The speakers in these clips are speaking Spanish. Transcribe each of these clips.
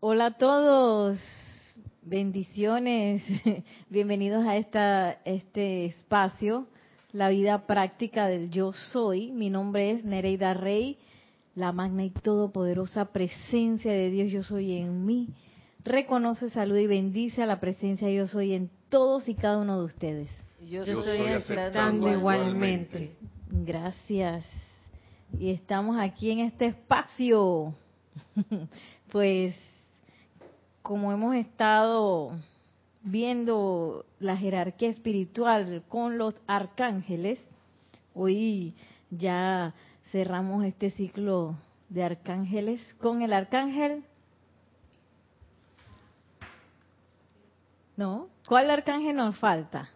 Hola a todos, bendiciones, bienvenidos a esta, este espacio, la vida práctica del yo soy. Mi nombre es Nereida Rey, la magna y todopoderosa presencia de Dios yo soy en mí. Reconoce, saluda y bendice a la presencia yo soy en todos y cada uno de ustedes. Yo, yo estoy aceptando igualmente. Gracias. Y estamos aquí en este espacio. Pues como hemos estado viendo la jerarquía espiritual con los arcángeles, hoy ya cerramos este ciclo de arcángeles con el arcángel. ¿No? ¿Cuál arcángel nos falta?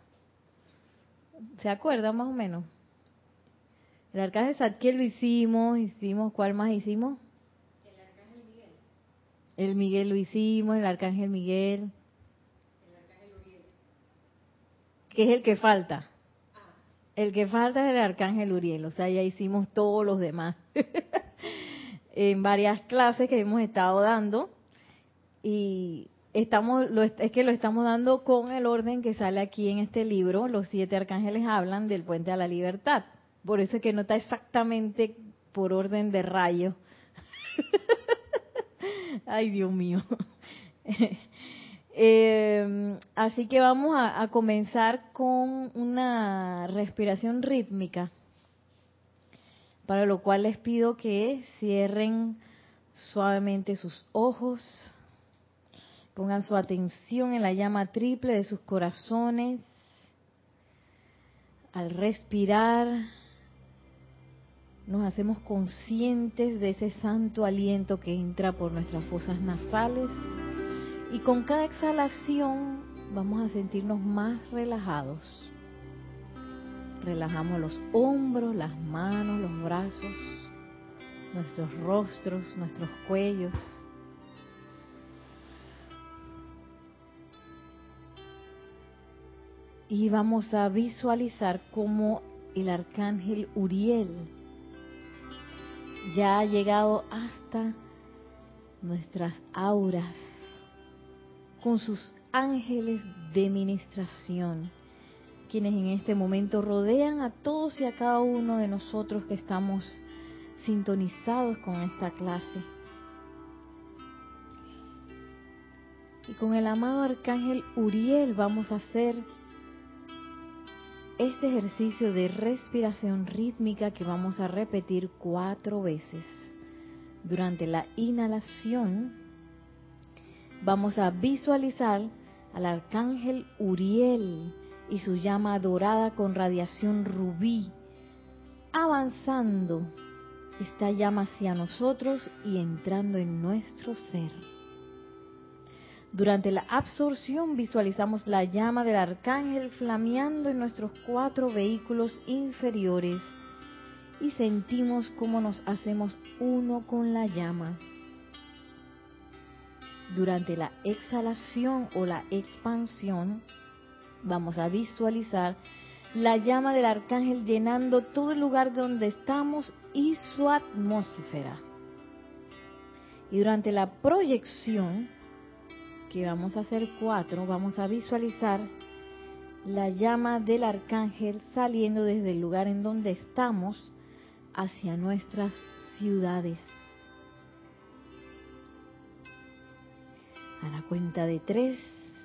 ¿Se acuerda más o menos? El arcángel Zadkiel lo hicimos, hicimos, ¿cuál más hicimos? El Miguel lo hicimos, el Arcángel Miguel. El Arcángel Uriel. ¿Qué es el que falta? El que falta es el Arcángel Uriel, o sea, ya hicimos todos los demás. en varias clases que hemos estado dando y estamos lo, es que lo estamos dando con el orden que sale aquí en este libro, los siete arcángeles hablan del puente a la libertad. Por eso es que no está exactamente por orden de rayo. Ay, Dios mío. Eh, así que vamos a, a, comenzar con una respiración rítmica, para lo cual les pido que cierren suavemente sus ojos, pongan su atención en la llama triple de sus corazones. Al respirar, nos hacemos conscientes de ese santo aliento que entra por nuestras fosas nasales y con cada exhalación vamos a sentirnos más relajados. Relajamos los hombros, las manos, los brazos, nuestros rostros, nuestros cuellos. Y vamos a visualizar cómo el arcángel Uriel ya ha llegado hasta nuestras auras con sus ángeles de ministración, quienes en este momento rodean a todos y a cada uno de nosotros que estamos sintonizados con esta clase. Y con el amado arcángel Uriel vamos a hacer este ejercicio de respiración rítmica que vamos a repetir cuatro veces. Durante la inhalación vamos a visualizar al arcángel Uriel y su llama dorada con radiación rubí avanzando esta llama hacia nosotros y entrando en nuestro ser. Durante la absorción visualizamos la llama del arcángel flameando en nuestros cuatro vehículos inferiores y sentimos cómo nos hacemos uno con la llama. Durante la exhalación o la expansión vamos a visualizar la llama del arcángel llenando todo el lugar donde estamos y su atmósfera. Y durante la proyección que vamos a hacer cuatro, vamos a visualizar la llama del arcángel saliendo desde el lugar en donde estamos hacia nuestras ciudades. A la cuenta de tres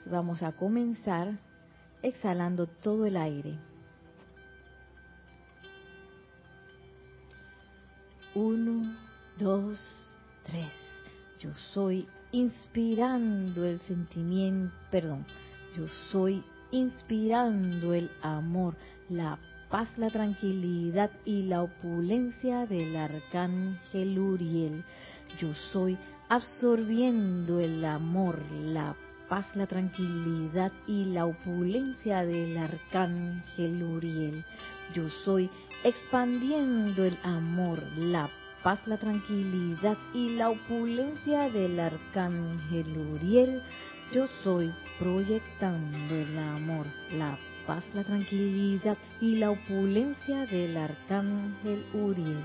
vamos a comenzar exhalando todo el aire. Uno, dos, tres. Yo soy inspirando el sentimiento, perdón, yo soy inspirando el amor, la paz, la tranquilidad y la opulencia del arcángel Uriel. Yo soy absorbiendo el amor, la paz, la tranquilidad y la opulencia del arcángel Uriel. Yo soy expandiendo el amor, la paz, la tranquilidad y la opulencia del arcángel Uriel, yo soy proyectando el amor, la paz, la tranquilidad y la opulencia del arcángel Uriel.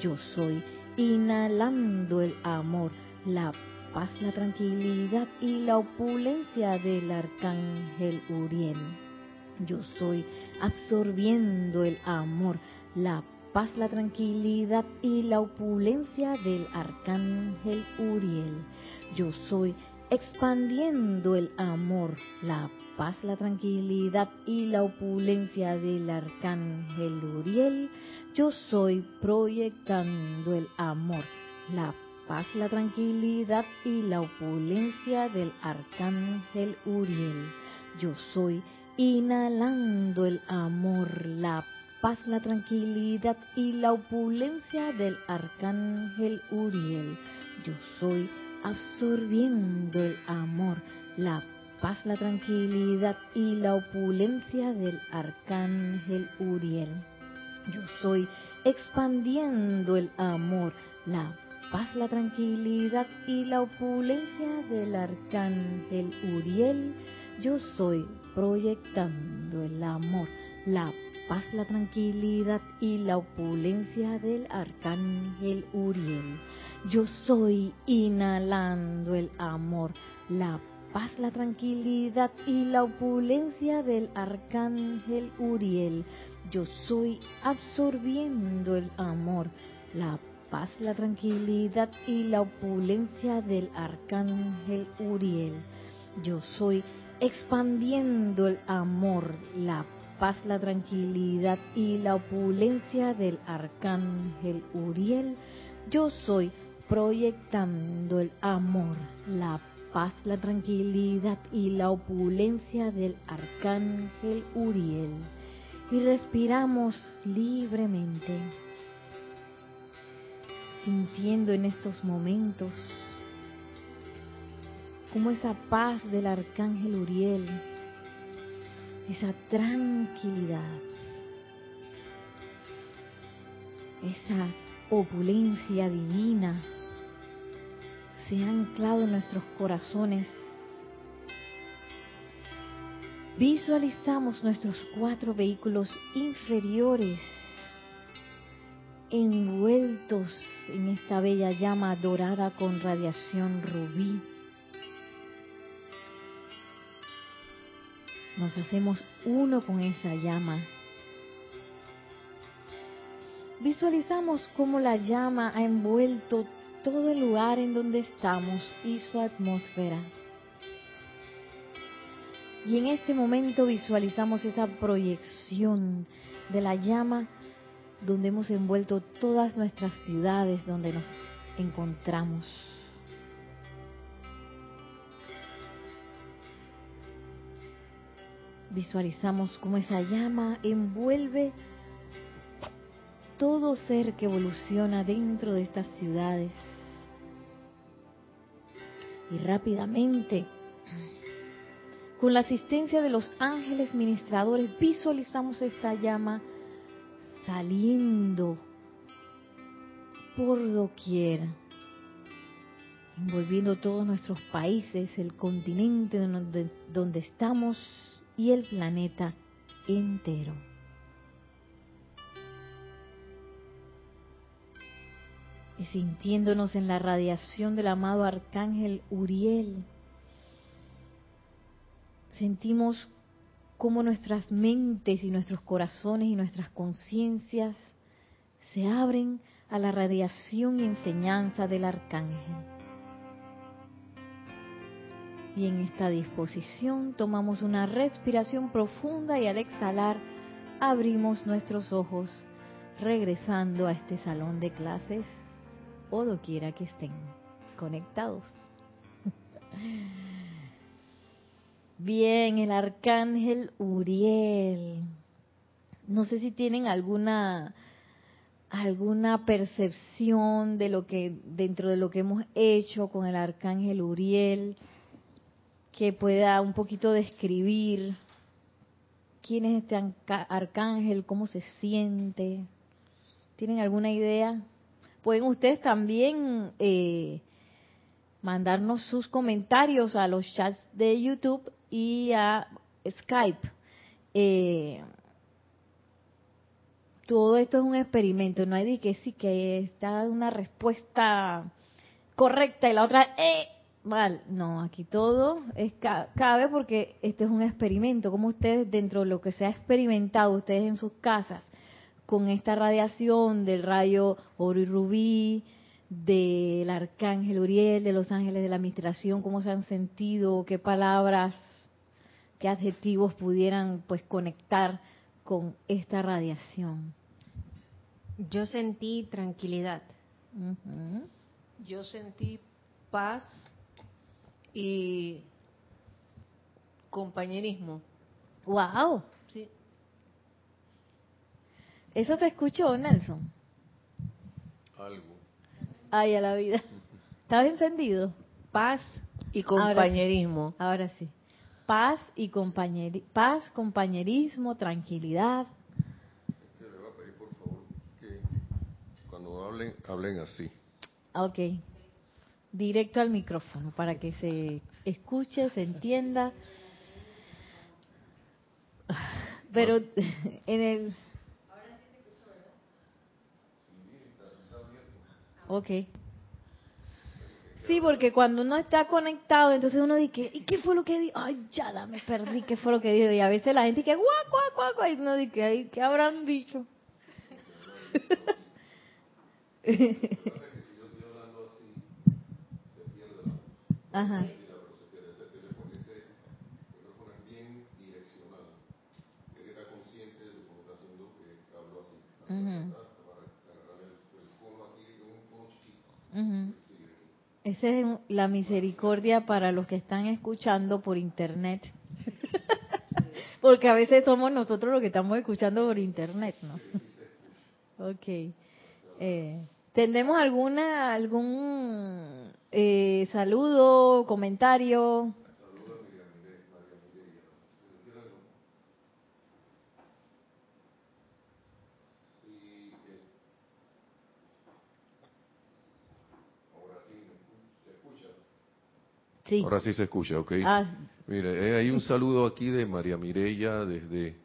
Yo soy inhalando el amor, la paz, la tranquilidad y la opulencia del arcángel Uriel. Yo soy absorbiendo el amor, la paz, la tranquilidad y la opulencia del arcángel Uriel. Yo soy expandiendo el amor, la paz, la tranquilidad y la opulencia del arcángel Uriel, yo soy proyectando el amor, la paz, la tranquilidad y la opulencia del arcángel Uriel. Yo soy inhalando el amor, la paz, la tranquilidad y la opulencia del arcángel Uriel. Yo soy absorbiendo el amor, la paz, la tranquilidad y la opulencia del arcángel Uriel. Yo soy expandiendo el amor, la paz, la tranquilidad y la opulencia del arcángel Uriel. Yo soy proyectando el amor, la paz, la tranquilidad y la opulencia del arcángel Uriel. Yo soy inhalando el amor, la paz, la tranquilidad y la opulencia del arcángel Uriel. Yo soy absorbiendo el amor, la paz, la tranquilidad y la opulencia del arcángel Uriel. Yo soy expandiendo el amor, la paz, la tranquilidad y la opulencia del arcángel Uriel. Yo soy proyectando el amor, la paz, la tranquilidad y la opulencia del arcángel Uriel. Y respiramos libremente, sintiendo en estos momentos como esa paz del arcángel Uriel, esa tranquilidad, esa opulencia divina se ha anclado en nuestros corazones. Visualizamos nuestros cuatro vehículos inferiores envueltos en esta bella llama dorada con radiación rubí. Nos hacemos uno con esa llama. Visualizamos cómo la llama ha envuelto todo el lugar en donde estamos y su atmósfera. Y en este momento visualizamos esa proyección de la llama donde hemos envuelto todas nuestras ciudades donde nos encontramos. Visualizamos cómo esa llama envuelve todo ser que evoluciona dentro de estas ciudades. Y rápidamente, con la asistencia de los ángeles ministradores, visualizamos esta llama saliendo por doquier, envolviendo todos nuestros países, el continente donde, donde estamos y el planeta entero. y sintiéndonos en la radiación del amado arcángel Uriel, sentimos cómo nuestras mentes y nuestros corazones y nuestras conciencias se abren a la radiación y enseñanza del arcángel. Y en esta disposición tomamos una respiración profunda y al exhalar abrimos nuestros ojos regresando a este salón de clases o doquiera que estén conectados. Bien, el arcángel Uriel. No sé si tienen alguna alguna percepción de lo que dentro de lo que hemos hecho con el arcángel Uriel que pueda un poquito describir quién es este arcángel, cómo se siente. ¿Tienen alguna idea? Pueden ustedes también eh, mandarnos sus comentarios a los chats de YouTube y a Skype. Eh, todo esto es un experimento, no hay de que sí que está una respuesta correcta y la otra, eh, mal. No, aquí todo es cabe porque este es un experimento. Como ustedes, dentro de lo que se ha experimentado ustedes en sus casas, con esta radiación del rayo oro y rubí, del arcángel Uriel, de los ángeles de la administración, cómo se han sentido, qué palabras, qué adjetivos pudieran pues conectar con esta radiación. Yo sentí tranquilidad. Yo sentí paz y compañerismo. Wow. Sí. ¿Eso te escuchó, Nelson? Algo. Ay, a la vida. ¿Estás encendido? Paz y compañerismo. Ahora sí. Paz y compañerismo. Paz, compañerismo, tranquilidad. le voy a pedir, por favor, que cuando hablen, hablen así. Ok. Directo al micrófono para que se escuche, se entienda. Pero en el Ok. Sí, porque cuando uno está conectado, entonces uno dice, ¿y qué fue lo que dijo? Ay, ya me perdí, ¿qué fue lo que dijo? Y a veces la gente dice, guau, guau, guau, guau, y uno dice, Ay, ¿qué habrán dicho? Ajá. Uh Esa es la misericordia para los que están escuchando por internet. Porque a veces somos nosotros los que estamos escuchando por internet, ¿no? ok. Eh, ¿Tenemos alguna, algún eh, saludo, comentario? Ahora sí se escucha, ok. Ah. Mire, eh, hay un saludo aquí de María Mireya desde,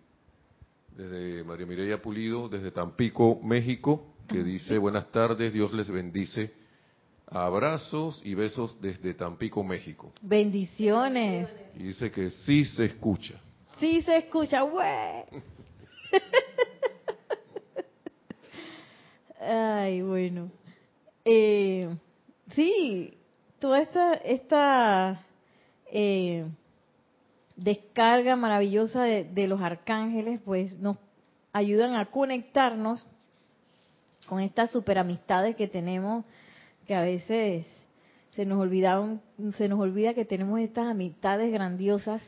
desde María Mireya Pulido, desde Tampico, México, que dice, buenas tardes, Dios les bendice. Abrazos y besos desde Tampico, México. Bendiciones. Y dice que sí se escucha. Sí se escucha, güey. Ay, bueno. Eh, sí, toda esta, esta eh, descarga maravillosa de, los arcángeles, pues nos ayudan a conectarnos con estas superamistades que tenemos, que a veces se nos olvidaron, se nos olvida que tenemos estas amistades grandiosas,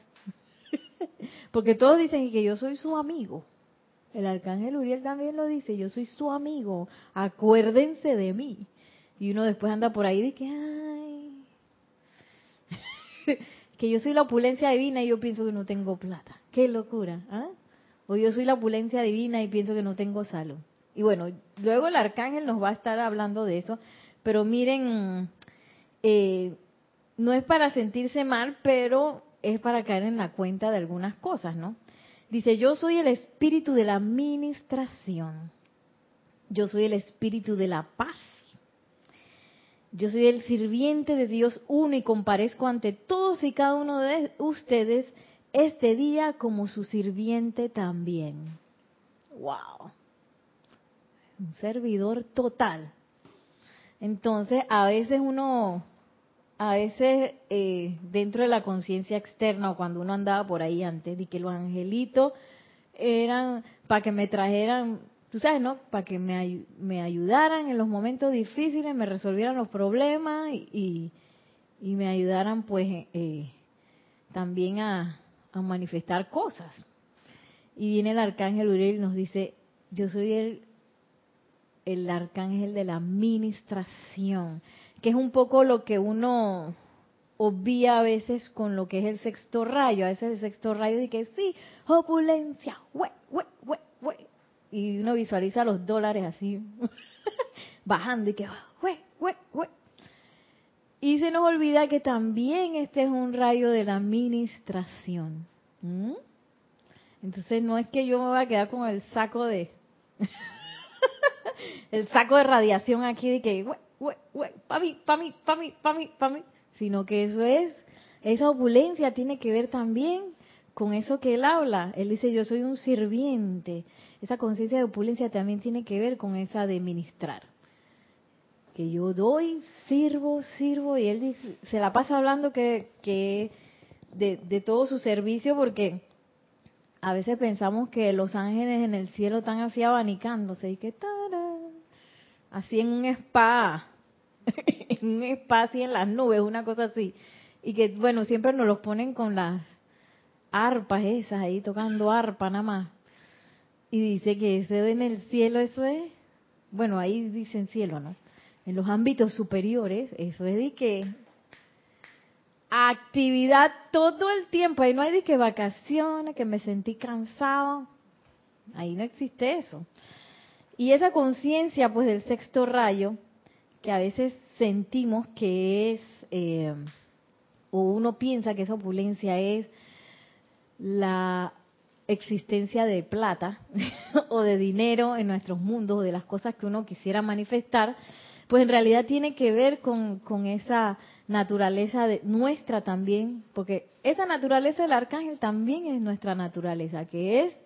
porque todos dicen que yo soy su amigo. El arcángel Uriel también lo dice, yo soy su amigo, acuérdense de mí. Y uno después anda por ahí de que, ay, que yo soy la opulencia divina y yo pienso que no tengo plata. Qué locura. ¿ah? O yo soy la opulencia divina y pienso que no tengo salud. Y bueno, luego el arcángel nos va a estar hablando de eso. Pero miren, eh, no es para sentirse mal, pero es para caer en la cuenta de algunas cosas, ¿no? Dice, yo soy el espíritu de la administración. Yo soy el espíritu de la paz yo soy el sirviente de Dios uno y comparezco ante todos y cada uno de ustedes este día como su sirviente también. ¡Wow! Un servidor total. Entonces, a veces uno, a veces eh, dentro de la conciencia externa, o cuando uno andaba por ahí antes, de que los angelitos eran para que me trajeran tú sabes, ¿no? Para que me, ayudaran en los momentos difíciles, me resolvieran los problemas y, y, me ayudaran pues eh, también a, a, manifestar cosas. Y viene el arcángel Uriel y nos dice, yo soy el, el arcángel de la administración, que es un poco lo que uno obvia a veces con lo que es el sexto rayo. A veces el sexto rayo dice que sí, opulencia, y uno visualiza los dólares así bajando y que y se nos olvida que también este es un rayo de la administración. Entonces no es que yo me voy a quedar con el saco de el saco de radiación aquí de que para mí para mí para mí para mí para mí sino que eso es, esa opulencia tiene que ver también con eso que él habla. Él dice, yo soy un sirviente. Esa conciencia de opulencia también tiene que ver con esa de ministrar. Que yo doy, sirvo, sirvo, y él dice, se la pasa hablando que, de, todo su servicio porque a veces pensamos que los ángeles en el cielo están así abanicándose y que así en un spa, en un spa así en las nubes, una cosa así. Y que bueno, siempre nos los ponen con las arpas esas ahí tocando arpa nada más. Y dice que ese en el cielo eso es, bueno, ahí dicen cielo, ¿no? En los ámbitos superiores, eso es de que actividad todo el tiempo. Ahí no hay de que vacaciones, que me sentí cansado. Ahí no existe eso. Y esa conciencia, pues, del sexto rayo, que a veces sentimos que es, eh, o uno piensa que esa opulencia es la existencia de plata o de dinero en nuestros mundos, o de las cosas que uno quisiera manifestar, pues en realidad tiene que ver con, con esa naturaleza de, nuestra también, porque esa naturaleza del arcángel también es nuestra naturaleza, que es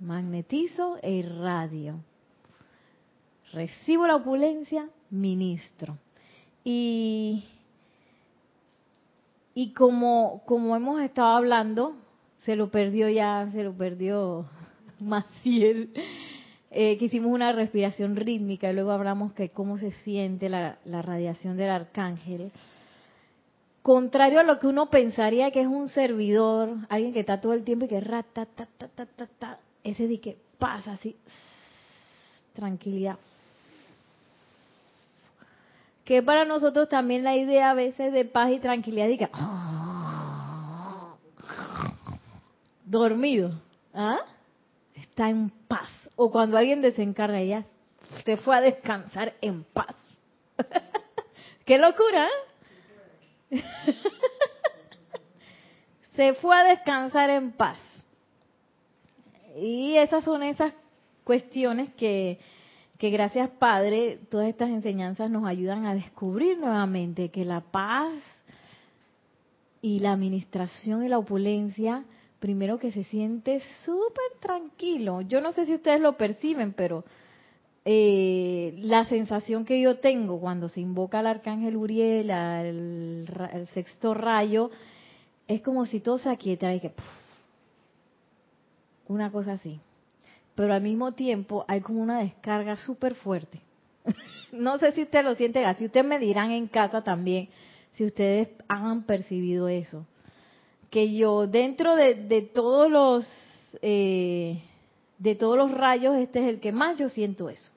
magnetizo e irradio. Recibo la opulencia, ministro. Y, como, como hemos estado hablando, se lo perdió ya, se lo perdió Maciel, eh, que hicimos una respiración rítmica y luego hablamos de cómo se siente la, radiación del arcángel contrario a lo que uno pensaría que es un servidor, alguien que está todo el tiempo y que rata, ta, ta, ta, ta, ta, ese de que pasa así, tranquilidad. Que para nosotros también la idea a veces de paz y tranquilidad, y que, dormido, ¿ah? está en paz. O cuando alguien desencarga, ya se fue a descansar en paz. ¡Qué locura! ¿eh? Se fue a descansar en paz. Y esas son esas cuestiones que, que gracias Padre, todas estas enseñanzas nos ayudan a descubrir nuevamente que la paz y la administración y la opulencia, primero que se siente súper tranquilo. Yo no sé si ustedes lo perciben, pero eh, la sensación que yo tengo cuando se invoca al arcángel Uriel, al, sexto rayo, es como si todo se aquietara y que una cosa así. Pero al mismo tiempo hay como una descarga súper fuerte. no sé si ustedes lo sienten así. Ustedes me dirán en casa también si ustedes han percibido eso. Que yo dentro de, de todos los eh, de todos los rayos este es el que más yo siento eso.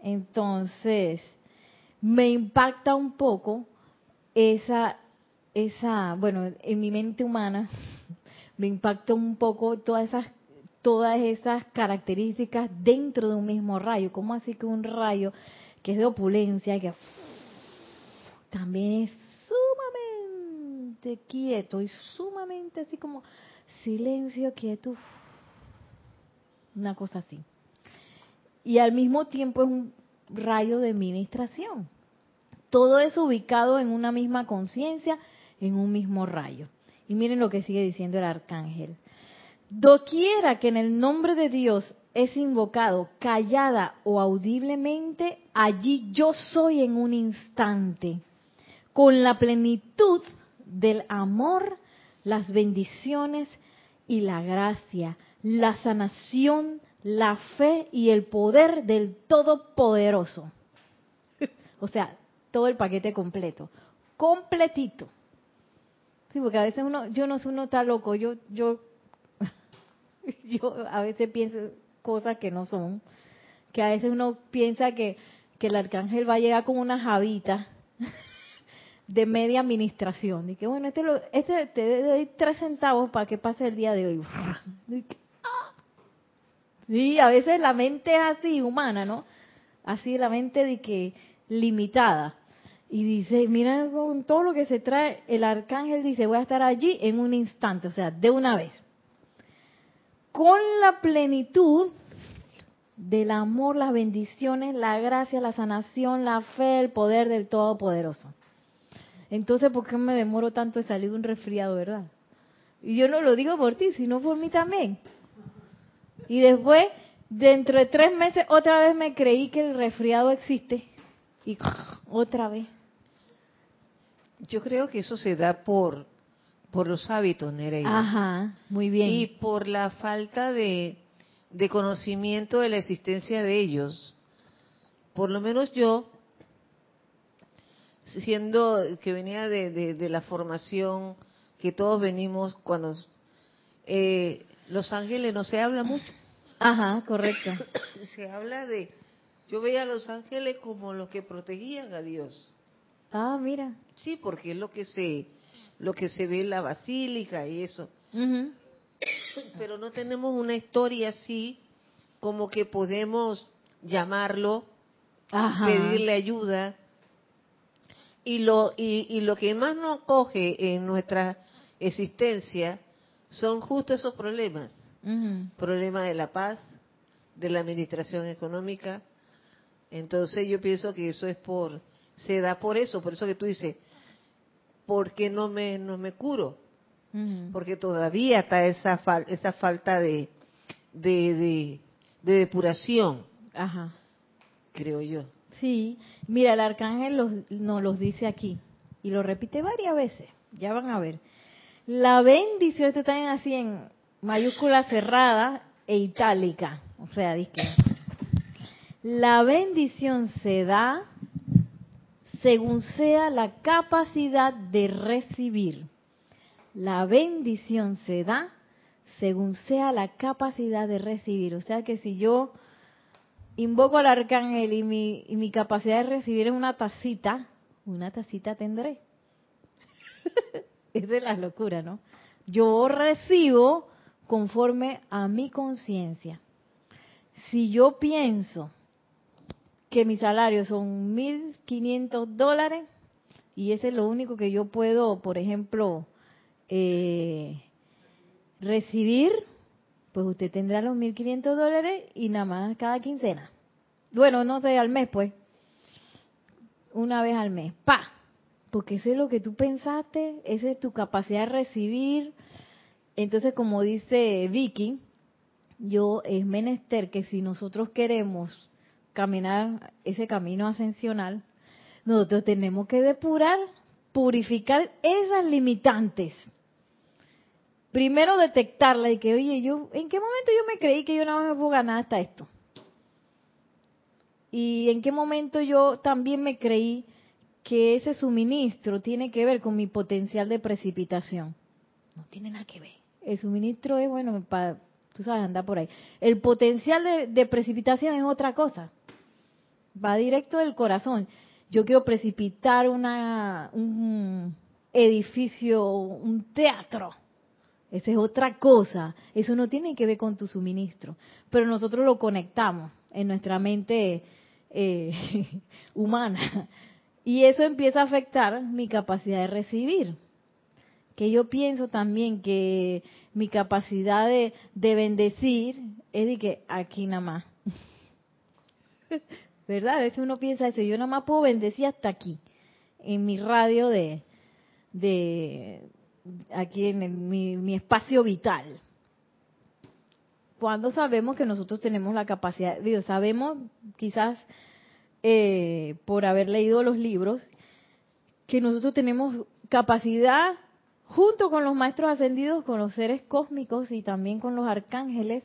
Entonces, me impacta un poco esa, esa, bueno, en mi mente humana, me impacta un poco todas esas, todas esas características dentro de un mismo rayo. ¿Cómo así que un rayo que es de opulencia, que también es sumamente quieto y sumamente así como silencio, quieto, una cosa así y al mismo tiempo es un rayo de ministración. Todo es ubicado en una misma conciencia, en un mismo rayo. Y miren lo que sigue diciendo el arcángel. Doquiera que en el nombre de Dios es invocado callada o audiblemente, allí yo soy en un instante, con la plenitud del amor, las bendiciones y la gracia, la sanación, la fe y el poder del Todopoderoso. o sea, todo el paquete completo, completito. Sí, porque a veces uno, yo no sé, uno está loco, yo, yo, yo a veces pienso cosas que no son, que a veces uno piensa que, que el arcángel va a llegar con una javita de media administración, y que bueno, este, lo, este te doy tres centavos para que pase el día de hoy. Sí, a veces la mente es así, humana, ¿no? Así la mente de que limitada. Y dice, mira con todo lo que se trae, el arcángel dice, voy a estar allí en un instante, o sea, de una vez. Con la plenitud del amor, las bendiciones, la gracia, la sanación, la fe, el poder del Todopoderoso. Entonces, ¿por qué me demoro tanto de salir de un resfriado, verdad? Y yo no lo digo por ti, sino por mí también. Y después, dentro de tres meses, otra vez me creí que el resfriado existe. Y otra vez. Yo creo que eso se da por, por los hábitos, Nereida. Ajá, muy bien. Y por la falta de, de conocimiento de la existencia de ellos. Por lo menos yo, siendo que venía de, de, la formación que todos venimos cuando eh, los ángeles no se habla mucho. Ajá, correcto. se habla de, yo veía a los ángeles como los que protegían a Dios. Ah, mira. Sí, porque es lo que se, lo que se ve en la basílica y eso. Pero no tenemos una historia así como que podemos llamarlo, pedirle ayuda. Y lo, y, y lo que más nos coge en nuestra existencia son justo esos problemas. Problemas de la paz, de la administración económica. Entonces yo pienso que eso es por, se da por eso, por eso que tú dices, ¿por qué no me, no me curo? Porque todavía está esa, esa falta de, de, de, depuración, Ajá. creo yo. Sí, mira, el arcángel nos los dice aquí y lo repite varias veces, ya van a ver. La bendición, esto está así en mayúscula cerrada e itálica, o sea, dice la bendición se da según sea la capacidad de recibir. La bendición se da según sea la capacidad de recibir. O sea que si yo invoco al arcángel y mi, capacidad de recibir es una tacita, una tacita tendré. es de la locura, ¿no? Yo recibo conforme a mi conciencia. Si yo pienso que mi salario son 1.500 dólares y ese es lo único que yo puedo, por ejemplo, eh, recibir, pues usted tendrá los 1.500 dólares y nada más cada quincena. Bueno, no sé, al mes pues. Una vez al mes. Pa. Porque ese es lo que tú pensaste, esa es tu capacidad de recibir. Entonces, como dice Vicky, yo es menester que si nosotros queremos caminar ese camino ascensional, nosotros tenemos que depurar, purificar esas limitantes. Primero detectarla y que, oye, yo, ¿en qué momento yo me creí que yo no me puedo ganar hasta esto? Y en qué momento yo también me creí que ese suministro tiene que ver con mi potencial de precipitación. No tiene nada que ver. El suministro es, bueno, para, tú sabes, anda por ahí. El potencial de precipitación es otra cosa va directo del corazón. Yo quiero precipitar una, un edificio, un teatro. Esa es otra cosa. Eso no tiene que ver con tu suministro. Pero nosotros lo conectamos en nuestra mente eh, humana. Y eso empieza a afectar mi capacidad de recibir. Que yo pienso también que mi capacidad de, de bendecir es de que aquí nada más. ¿verdad? A veces uno piensa eso, yo nada más puedo bendecir hasta aquí, en mi radio de, de aquí en mi, espacio vital. Cuando sabemos que nosotros tenemos la capacidad, digo, sabemos quizás eh, por haber leído los libros, que nosotros tenemos capacidad junto con los maestros ascendidos, con los seres cósmicos y también con los arcángeles,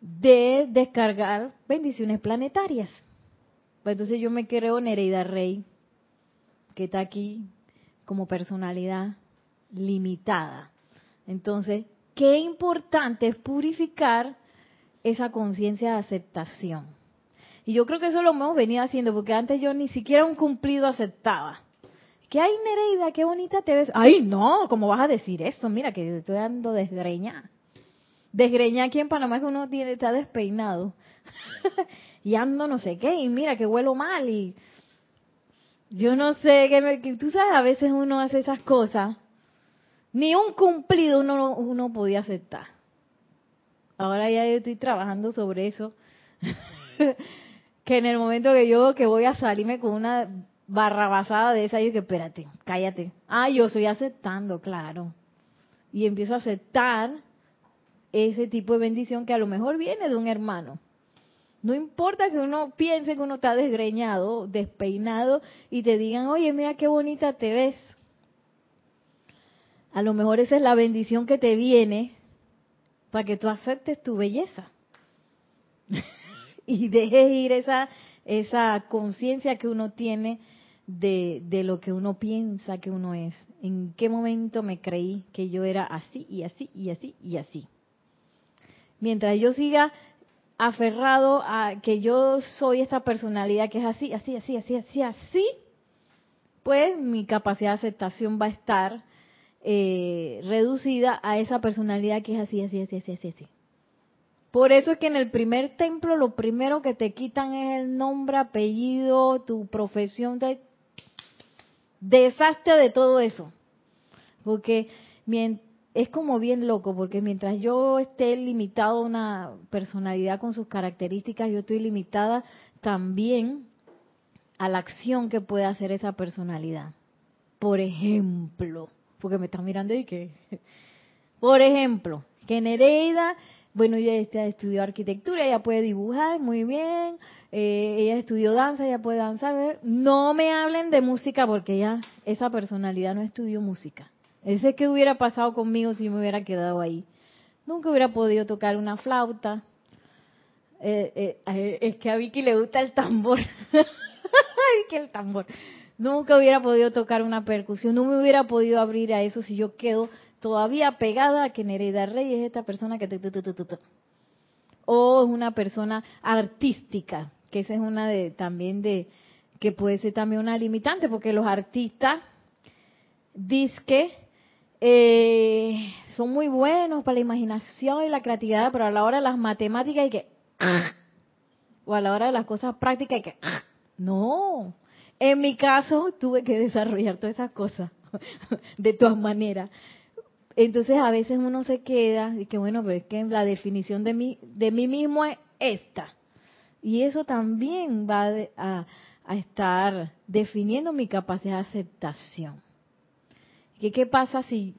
de descargar bendiciones planetarias. Pues entonces yo me creo Nereida Rey, que está aquí como personalidad limitada. Entonces, qué importante es purificar esa conciencia de aceptación. Y yo creo que eso lo hemos venido haciendo, porque antes yo ni siquiera un cumplido aceptaba. ¿Qué hay, Nereida? Qué bonita te ves. Ay, no, ¿cómo vas a decir eso? Mira que estoy dando desgreña. Desgreña aquí en Panamá es que uno tiene, está despeinado. y ando no sé qué, y mira que huelo mal, y yo no sé, que, tú sabes, a veces uno hace esas cosas, ni un cumplido uno, uno podía aceptar. Ahora ya yo estoy trabajando sobre eso, que en el momento que yo que voy a salirme con una barrabasada de esa y que espérate, cállate. Ah, yo estoy aceptando, claro. Y empiezo a aceptar ese tipo de bendición que a lo mejor viene de un hermano. No importa que uno piense que uno está desgreñado, despeinado y te digan, oye, mira qué bonita te ves. A lo mejor esa es la bendición que te viene para que tú aceptes tu belleza y dejes ir esa, esa conciencia que uno tiene de, de lo que uno piensa que uno es. ¿En qué momento me creí que yo era así y así y así y así? Mientras yo siga aferrado a que yo soy esta personalidad que es así, así, así, así, así, así, pues mi capacidad de aceptación va a estar eh, reducida a esa personalidad que es así, así, así, así, así, así. Por eso es que en el primer templo lo primero que te quitan es el nombre, apellido, tu profesión, de de todo eso. Porque es como bien loco, porque mientras yo esté limitado a una personalidad con sus características, yo estoy limitada también a la acción que puede hacer esa personalidad. Por ejemplo, porque me están mirando y que... Por ejemplo, que Nereida bueno, ella estudió arquitectura, ella puede dibujar muy bien, eh, ella estudió danza, ella puede danzar. No me hablen de música porque ya esa personalidad no estudió música. Ese que hubiera pasado conmigo si me hubiera quedado ahí. Nunca hubiera podido tocar una flauta. Eh, eh, es que a Vicky le gusta el tambor. que el tambor. Nunca hubiera podido tocar una percusión, no me hubiera podido abrir a eso si yo quedo todavía pegada a que Nereida Rey es esta persona que te, o es una persona artística, que esa es una de también de que puede ser también una limitante, porque los artistas que eh, son muy buenos para la imaginación y la creatividad, pero a la hora de las matemáticas hay que o a la hora de las cosas prácticas hay que no. En mi caso tuve que desarrollar todas esas cosas de todas maneras. Entonces a veces uno se queda y que bueno, pero es que la definición de mí, de mí mismo es esta. Y eso también va a, estar definiendo mi capacidad de aceptación. ¿Qué, ¿Qué pasa si,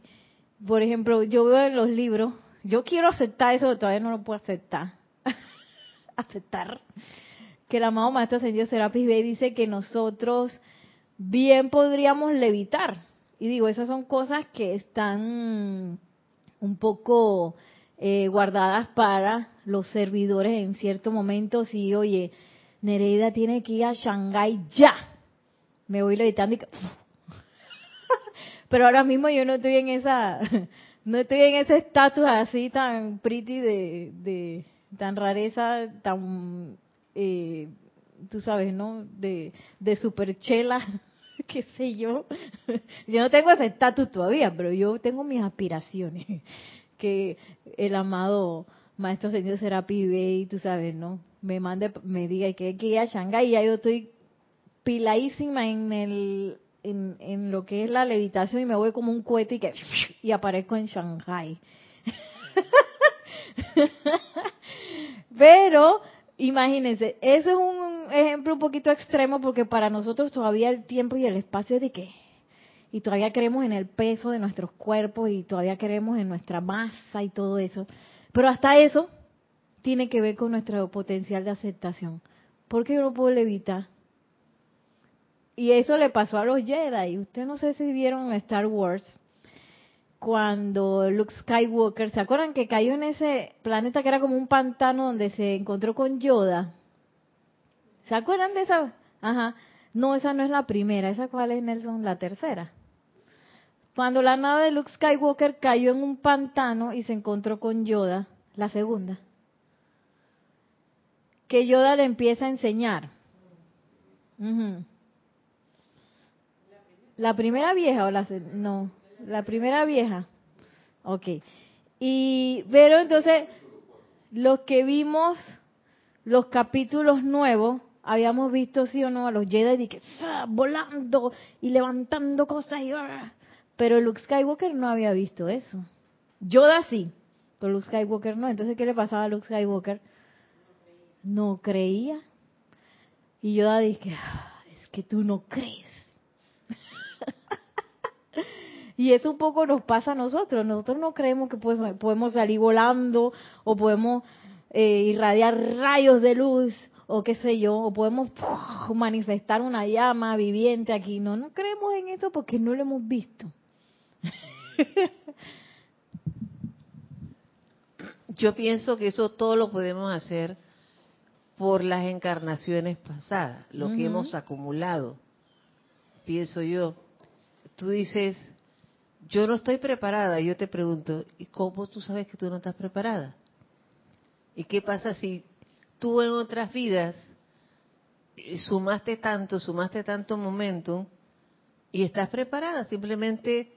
por ejemplo, yo veo en los libros, yo quiero aceptar eso, pero todavía no lo puedo aceptar. aceptar. Que el amado Maestro Señor Serapis Bey dice que nosotros bien podríamos levitar y digo, esas son cosas que están un poco eh, guardadas para los servidores en cierto momento. Si, oye, Nereida tiene que ir a Shanghái ya. Me voy levitando y... Pero ahora mismo yo no estoy en esa... No estoy en ese estatus así tan pretty de, de tan rareza, tan, eh, tú sabes, ¿no? De, de superchela qué sé yo. Yo no tengo ese estatus todavía, pero yo tengo mis aspiraciones. Que el amado Maestro Señor Serapi y tú sabes, ¿no? Me mande, me diga que que ir a Shanghái y ya yo estoy piladísima en el en, en, lo que es la levitación y me voy como un cohete y que y aparezco en Shanghái. Pero imagínense, eso es un ejemplo un poquito extremo porque para nosotros todavía el tiempo y el espacio es de qué. Y todavía creemos en el peso de nuestros cuerpos y todavía creemos en nuestra masa y todo eso. Pero hasta eso tiene que ver con nuestro potencial de aceptación. Porque yo no puedo levitar. Y eso le pasó a los Jedi. Ustedes no sé si vieron Star Wars cuando Luke Skywalker, ¿se acuerdan que cayó en ese planeta que era como un pantano donde se encontró con Yoda? ¿Se acuerdan de esa? Ajá. No, esa no es la primera. ¿Esa cuál es, Nelson? La tercera. Cuando la nave de Luke Skywalker cayó en un pantano y se encontró con Yoda, la segunda. Que Yoda le empieza a enseñar. ¿La primera vieja o la no? La primera vieja. Ok. Y pero entonces los que vimos los capítulos nuevos habíamos visto, sí o no, a los Jedi que, volando y levantando cosas. Y, pero Luke Skywalker no había visto eso. Yoda sí, pero Luke Skywalker no. Entonces, ¿qué le pasaba a Luke Skywalker? No creía. Y Yoda dice, ah, es que tú no crees. Y eso un poco nos pasa a nosotros. Nosotros no creemos que podemos salir volando o podemos eh, irradiar rayos de luz o qué sé yo, o podemos manifestar una llama viviente aquí. No, no creemos en eso porque no lo hemos visto. Yo pienso que eso todo lo podemos hacer por las encarnaciones pasadas, lo que hemos acumulado. Pienso yo. Tú dices, yo no estoy preparada. Yo te pregunto, ¿y cómo tú sabes que tú no estás preparada? ¿Y qué pasa si tú en otras vidas sumaste tanto, sumaste tanto momento y estás preparada? Simplemente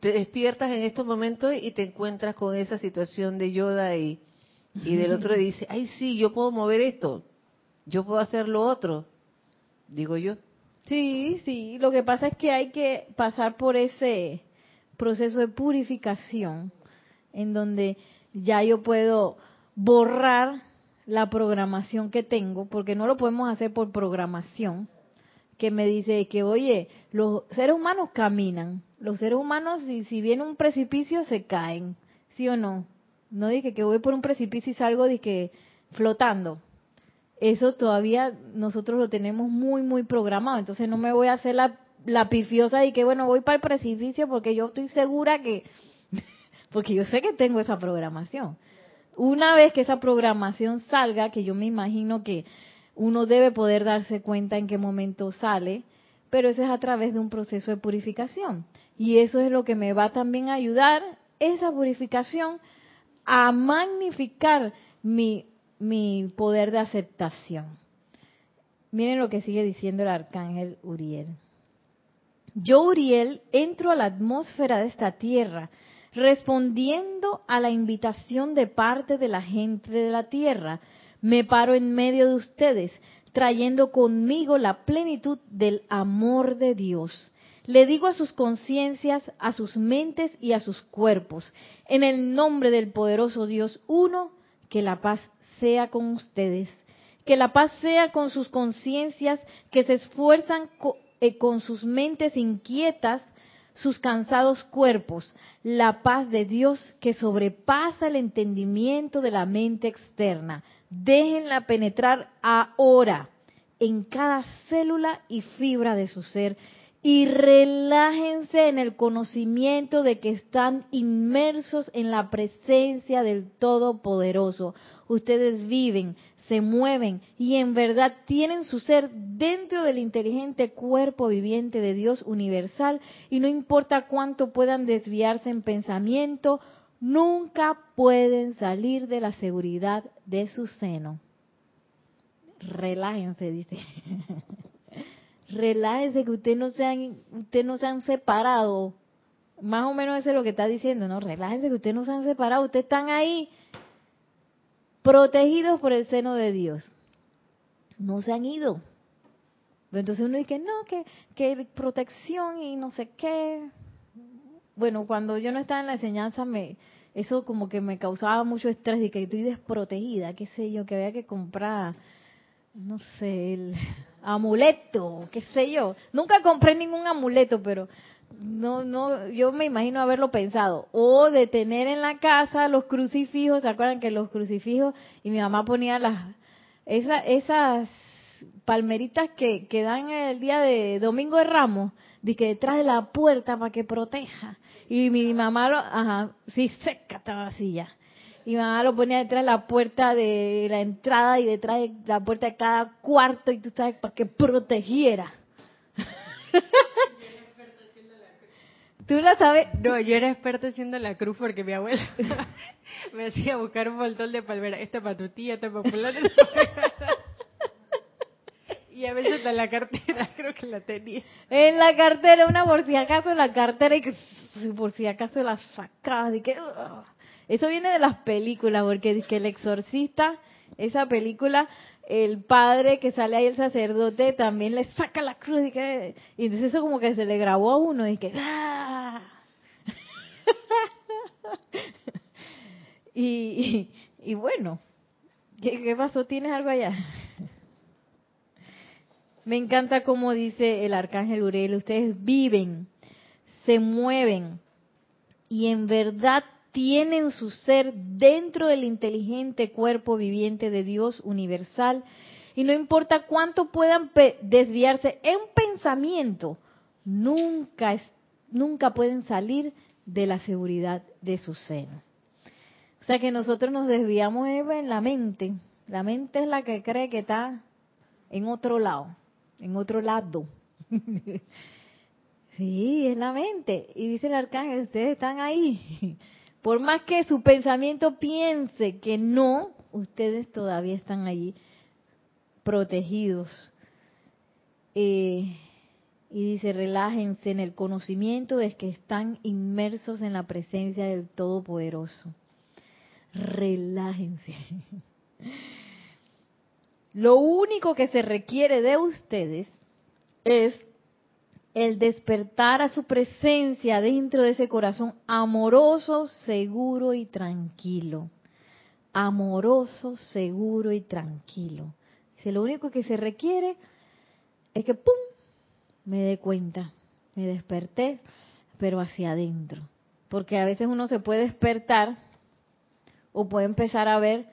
te despiertas en estos momentos y te encuentras con esa situación de Yoda y, y del otro dice, ay sí, yo puedo mover esto, yo puedo hacer lo otro, digo yo. Sí, sí, lo que pasa es que hay que pasar por ese proceso de purificación en donde ya yo puedo borrar la programación que tengo, porque no lo podemos hacer por programación, que me dice que, oye, los seres humanos caminan, los seres humanos, si, si viene un precipicio, se caen, ¿sí o no? No dije que voy por un precipicio y salgo que flotando. Eso todavía nosotros lo tenemos muy, muy programado. Entonces no me voy a hacer la, la pifiosa y que, bueno, voy para el precipicio porque yo estoy segura que, porque yo sé que tengo esa programación. Una vez que esa programación salga, que yo me imagino que uno debe poder darse cuenta en qué momento sale, pero eso es a través de un proceso de purificación. Y eso es lo que me va también a ayudar, esa purificación, a magnificar mi, mi poder de aceptación. Miren lo que sigue diciendo el arcángel Uriel. Yo, Uriel, entro a la atmósfera de esta tierra respondiendo a la invitación de parte de la gente de la tierra, me paro en medio de ustedes, trayendo conmigo la plenitud del amor de Dios. Le digo a sus conciencias, a sus mentes y a sus cuerpos, en el nombre del poderoso Dios uno, que la paz sea con ustedes, que la paz sea con sus conciencias que se esfuerzan eh, con sus mentes inquietas sus cansados cuerpos, la paz de Dios que sobrepasa el entendimiento de la mente externa. Déjenla penetrar ahora en cada célula y fibra de su ser y relájense en el conocimiento de que están inmersos en la presencia del Todopoderoso. Ustedes viven, se mueven y en verdad tienen su ser dentro del inteligente cuerpo viviente de Dios universal y no importa cuánto puedan desviarse en pensamiento, nunca pueden salir de la seguridad de su seno. Relájense, dice. Relájense que ustedes no se han, ustedes no se han separado. Más o menos eso es lo que está diciendo, ¿no? Relájense que ustedes no se han separado, ustedes están ahí protegidos por el seno de Dios. No se han ido. Entonces uno dice, no, que, que protección y no sé qué. Bueno, cuando yo no estaba en la enseñanza, me eso como que me causaba mucho estrés y que estoy desprotegida, qué sé yo, que había que comprar, no sé, el amuleto, qué sé yo. Nunca compré ningún amuleto, pero no, no, yo me imagino haberlo pensado. O de tener en la casa los crucifijos, ¿se acuerdan que los crucifijos? Y mi mamá ponía las, esas palmeritas que, dan el día de Domingo de Ramos, de que detrás de la puerta para que proteja. Y mi mamá lo, ajá, sí, seca estaba así ya. Y mi mamá lo ponía detrás de la puerta de la entrada y detrás de la puerta de cada cuarto y tú sabes, para que protegiera. ¿Tú la sabes? No, yo era experta haciendo la cruz porque mi abuela me hacía buscar un montón de palmera. Esta para tu tía, esta para fulano. y a veces en la cartera creo que la tenía. En la cartera, una por si acaso en la cartera y que por si acaso la sacabas. Y que, Eso viene de las películas, porque que el exorcista, esa película, el padre que sale ahí el sacerdote también le saca la cruz y, que, y entonces eso como que se le grabó a uno y que ¡ah! y, y, bueno ¿qué, pasó? ¿tienes algo allá? Me encanta como dice el arcángel Uriel, ustedes viven, se mueven y en verdad tienen su ser dentro del inteligente cuerpo viviente de Dios universal y no importa cuánto puedan desviarse en pensamiento, nunca, nunca pueden salir de la seguridad de su seno. O sea que nosotros nos desviamos en la mente. La mente es la que cree que está en otro lado, en otro lado. sí, es la mente. Y dice el arcángel, ustedes están ahí. Por más que su pensamiento piense que no, ustedes todavía están allí protegidos. Eh, y dice, relájense en el conocimiento de que están inmersos en la presencia del Todopoderoso. Relájense. Lo único que se requiere de ustedes es el despertar a su presencia dentro de ese corazón amoroso, seguro y tranquilo. Amoroso, seguro y tranquilo. Dice, lo único que se requiere es que, ¡pum!, me dé cuenta, me desperté, pero hacia adentro. Porque a veces uno se puede despertar o puede empezar a ver,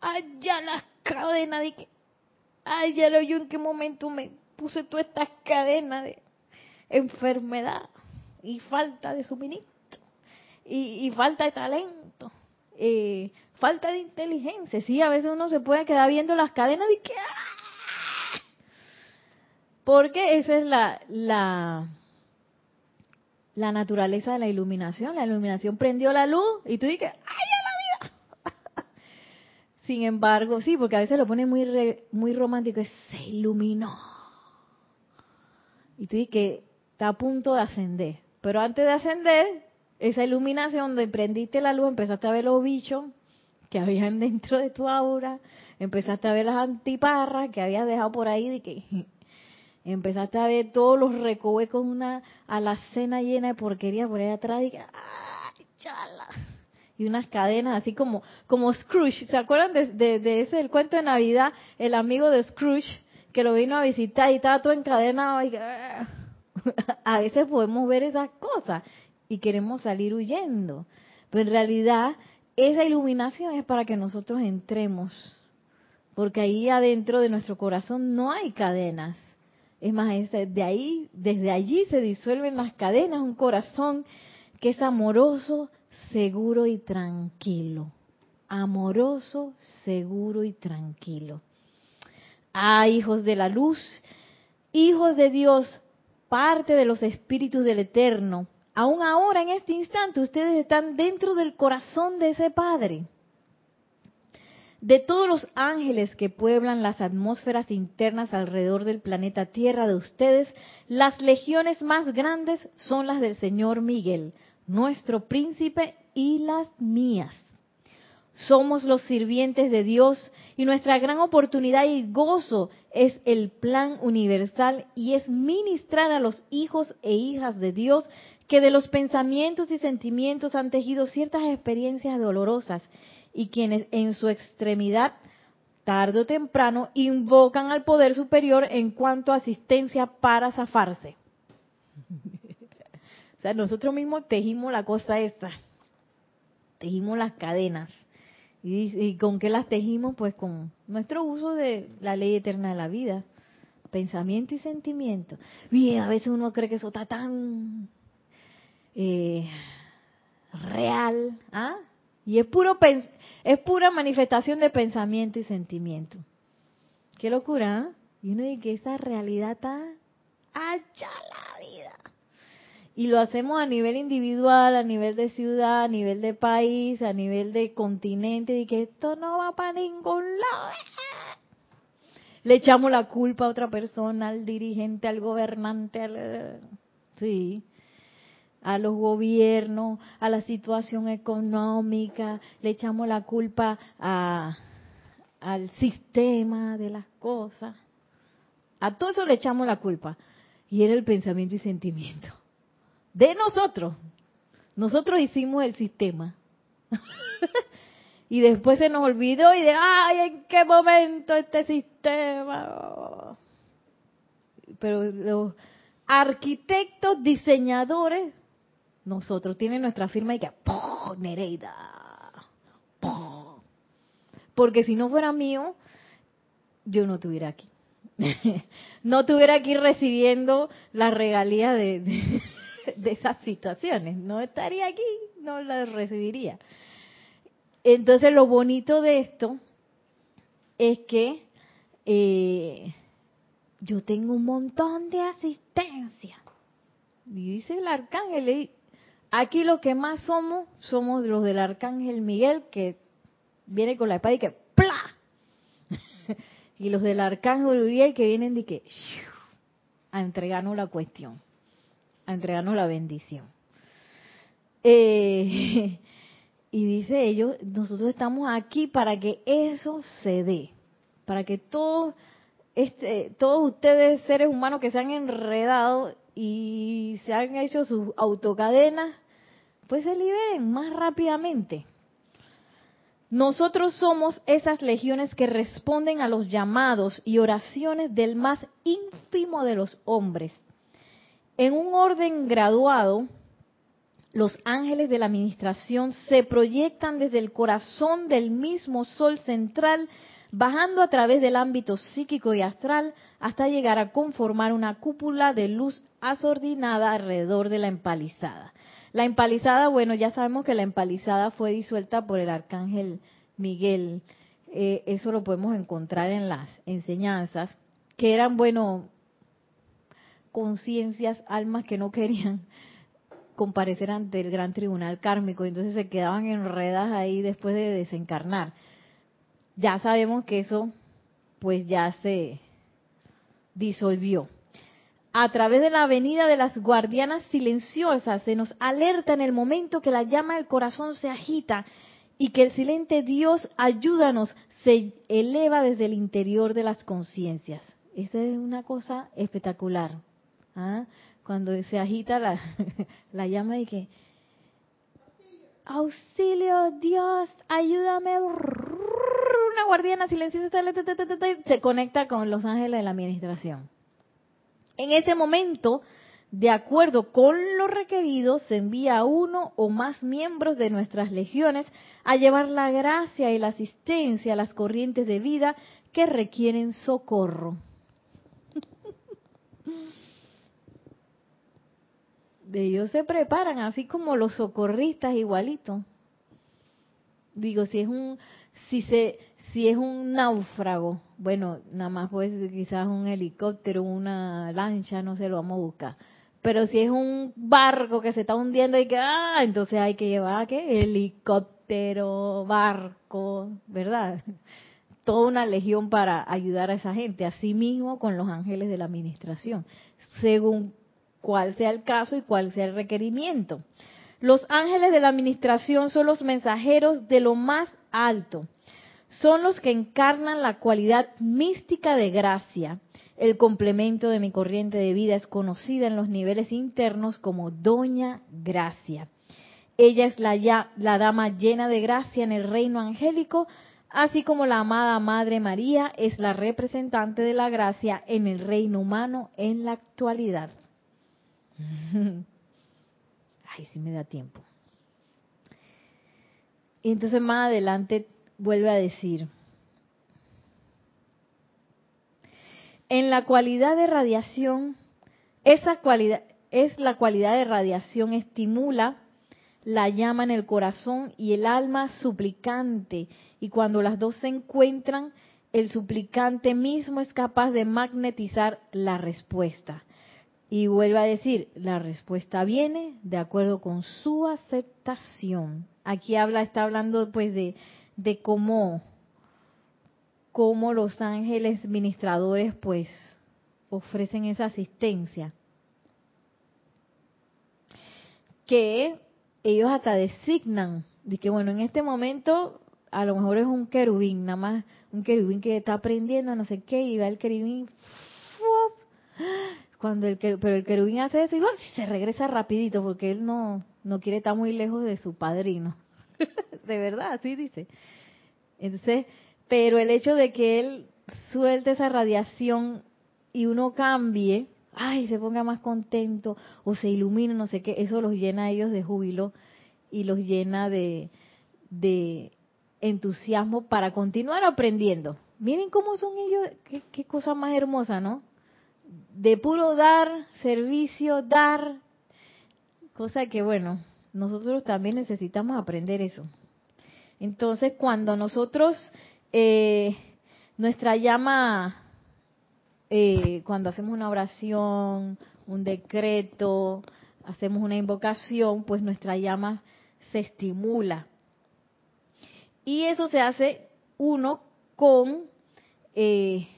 ay, ya las cadenas de que, ay, ya lo yo en qué momento me puse todas estas cadenas de enfermedad y falta de suministro y, falta de talento, eh, falta de inteligencia. Sí, a veces uno se puede quedar viendo las cadenas de que, porque esa es la, la, la naturaleza de la iluminación. La iluminación prendió la luz y tú dices, ¡ay, a la vida! Sin embargo, sí, porque a veces lo pone muy, muy romántico, se iluminó. Y tú dices está a punto de ascender. Pero antes de ascender, esa iluminación donde prendiste la luz, empezaste a ver los bichos que habían dentro de tu aura, empezaste a ver las antiparras que habías dejado por ahí de que Empezaste a ver todos los recovecos, una alacena llena de porquería por ahí atrás y ¡ay, chala! Y unas cadenas así como, como Scrooge. ¿Se acuerdan de, de, ese, el cuento de Navidad? El amigo de Scrooge que lo vino a visitar y estaba todo encadenado. Y, ¡ah! a veces podemos ver esas cosas y queremos salir huyendo. Pero en realidad esa iluminación es para que nosotros entremos. Porque ahí adentro de nuestro corazón no hay cadenas es más, de ahí, desde allí se disuelven las cadenas, un corazón que es amoroso, seguro y tranquilo. Amoroso, seguro y tranquilo. Ah, hijos de la luz, hijos de Dios, parte de los espíritus del Eterno. Aún ahora, en este instante, ustedes están dentro del corazón de ese Padre de todos los ángeles que pueblan las atmósferas internas alrededor del planeta Tierra de ustedes, las legiones más grandes son las del Señor Miguel, nuestro príncipe, y las mías. Somos los sirvientes de Dios y nuestra gran oportunidad y gozo es el plan universal y es ministrar a los hijos e hijas de Dios que de los pensamientos y sentimientos han tejido ciertas experiencias dolorosas y quienes en su extremidad, tarde o temprano, invocan al poder superior en cuanto a asistencia para zafarse. o sea, nosotros mismos tejimos la cosa esta, tejimos las cadenas. ¿Y, con qué las tejimos? Pues con nuestro uso de la ley eterna de la vida, pensamiento y sentimiento. Bien, a veces uno cree que eso está tan eh, real, ¿ah? Y es puro es pura manifestación de pensamiento y sentimiento. Qué locura, ¿eh? Y uno dice que esa realidad está allá. Y lo hacemos a nivel individual, a nivel de ciudad, a nivel de país, a nivel de continente, y que esto no va para ningún lado. Le echamos la culpa a otra persona, al dirigente, al gobernante, al... sí a los gobiernos, a la situación económica, le echamos la culpa al sistema de las cosas. A todo eso le echamos la culpa. Y era el pensamiento y sentimiento. De nosotros. Nosotros hicimos el sistema. y después se nos olvidó y de, ay, ¿en qué momento este sistema? pero los arquitectos, diseñadores, nosotros tienen nuestra firma y que Nereida. Porque si no fuera mío, yo no estuviera aquí. no estuviera aquí recibiendo la regalía de, esas situaciones. No estaría aquí, no las recibiría. Entonces lo bonito de esto es que eh, yo tengo un montón de asistencia. Y dice el arcángel, aquí lo que más somos, somos los del arcángel Miguel, que viene con la espada y que ¡pla! y los del arcángel Uriel que vienen de que a entregarnos la cuestión, a entregarnos la bendición. Eh, y dice ellos, nosotros estamos aquí para que eso se dé, para que todos, este, todos ustedes, seres humanos que se han enredado y se han hecho sus autocadenas, pues se liberen más rápidamente. Nosotros somos esas legiones que responden a los llamados y oraciones del más ínfimo de los hombres. En un orden graduado, los ángeles de la administración se proyectan desde el corazón del mismo sol central, bajando a través del ámbito psíquico y astral hasta llegar a conformar una cúpula de luz asordinada alrededor de la empalizada. La empalizada, bueno, ya sabemos que la empalizada fue disuelta por el arcángel Miguel. Eh, eso lo podemos encontrar en las enseñanzas, que eran, bueno, conciencias, almas que no querían comparecer ante el gran tribunal kármico, entonces se quedaban enredadas ahí después de desencarnar. Ya sabemos que eso pues ya se disolvió a través de la venida de las guardianas silenciosas, se nos alerta en el momento que la llama del corazón se agita y que el silente Dios, ayúdanos, se eleva desde el interior de las conciencias. Esa es una cosa espectacular. ¿Ah? Cuando se agita la, la llama y que, auxilio Dios, ayúdame. Una guardiana silenciosa se conecta con los ángeles de la administración. En ese momento, de acuerdo con lo requerido, se envía a uno o más miembros de nuestras legiones a llevar la gracia y la asistencia a las corrientes de vida que requieren socorro. Ellos se preparan, así como los socorristas igualito. Digo, si es un, si se, si es un náufrago, bueno, nada más puede ser quizás un helicóptero, una lancha, no sé, lo vamos a buscar. Pero si es un barco que se está hundiendo y que, ah, entonces hay que llevar, ¿qué? Helicóptero, barco, ¿verdad? Toda una legión para ayudar a esa gente, así mismo con los ángeles de la administración, según cuál sea el caso y cuál sea el requerimiento. Los ángeles de la administración son los mensajeros de lo más alto son los que encarnan la cualidad mística de gracia. El complemento de mi corriente de vida es conocida en los niveles internos como Doña Gracia. Ella es la, la dama llena de gracia en el reino angélico, así como la amada Madre María es la representante de la gracia en el reino humano en la actualidad. Ay, si me da tiempo. Y entonces más adelante vuelve a decir, en la cualidad de radiación, esa cualidad es la cualidad de radiación estimula la llama en el corazón y el alma suplicante, y cuando las dos se encuentran, el suplicante mismo es capaz de magnetizar la respuesta. Y vuelve a decir, la respuesta viene de acuerdo con su aceptación. Aquí habla, está hablando pues de, de cómo, cómo los ángeles ministradores pues ofrecen esa asistencia. Que ellos hasta designan de que bueno, en este momento a lo mejor es un querubín, nada más un querubín que está aprendiendo no sé qué y va el querubín cuando el pero el querubín hace eso y se regresa rapidito porque él no no quiere estar muy lejos de su padrino. de verdad, así dice. Entonces, pero el hecho de que él suelte esa radiación y uno cambie, ay, se ponga más contento o se ilumine, no sé qué, eso los llena a ellos de júbilo y los llena de, de entusiasmo para continuar aprendiendo. Miren cómo son ellos, qué, qué cosa más hermosa, ¿no? De puro dar, servicio, dar, cosa que bueno, nosotros también necesitamos aprender eso. Entonces, cuando nosotros, eh, nuestra llama, eh, cuando hacemos una oración, un decreto, hacemos una invocación, pues nuestra llama se estimula. Y eso se hace uno con, eh,